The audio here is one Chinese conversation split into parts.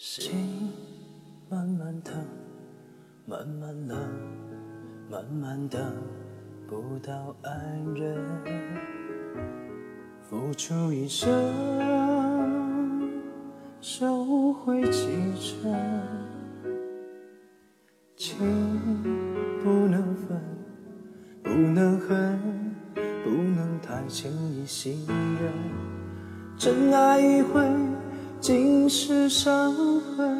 心慢慢，慢慢冷，慢慢等不到爱人，付出一生，收回几成，情不能分，不能恨，不能太轻易信任，真爱一回。尽是伤痕，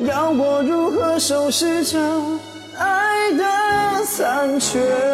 要我如何收拾这爱的残缺？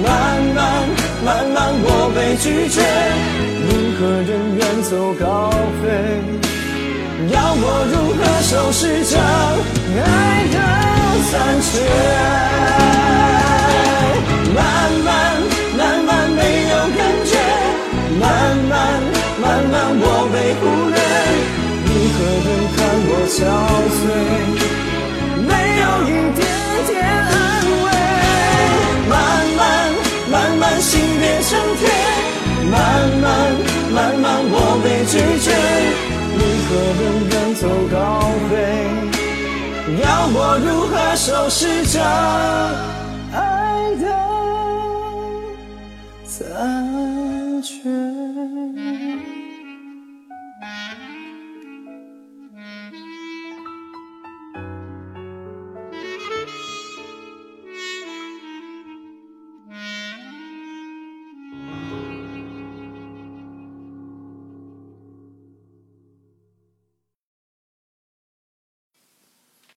慢慢慢慢我被拒绝。你何人远走高飞？要我如何收拾这爱的残缺？慢慢慢慢没有感觉，慢慢慢慢我被忽略。你何人看我憔悴？我如何收拾这爱的残缺？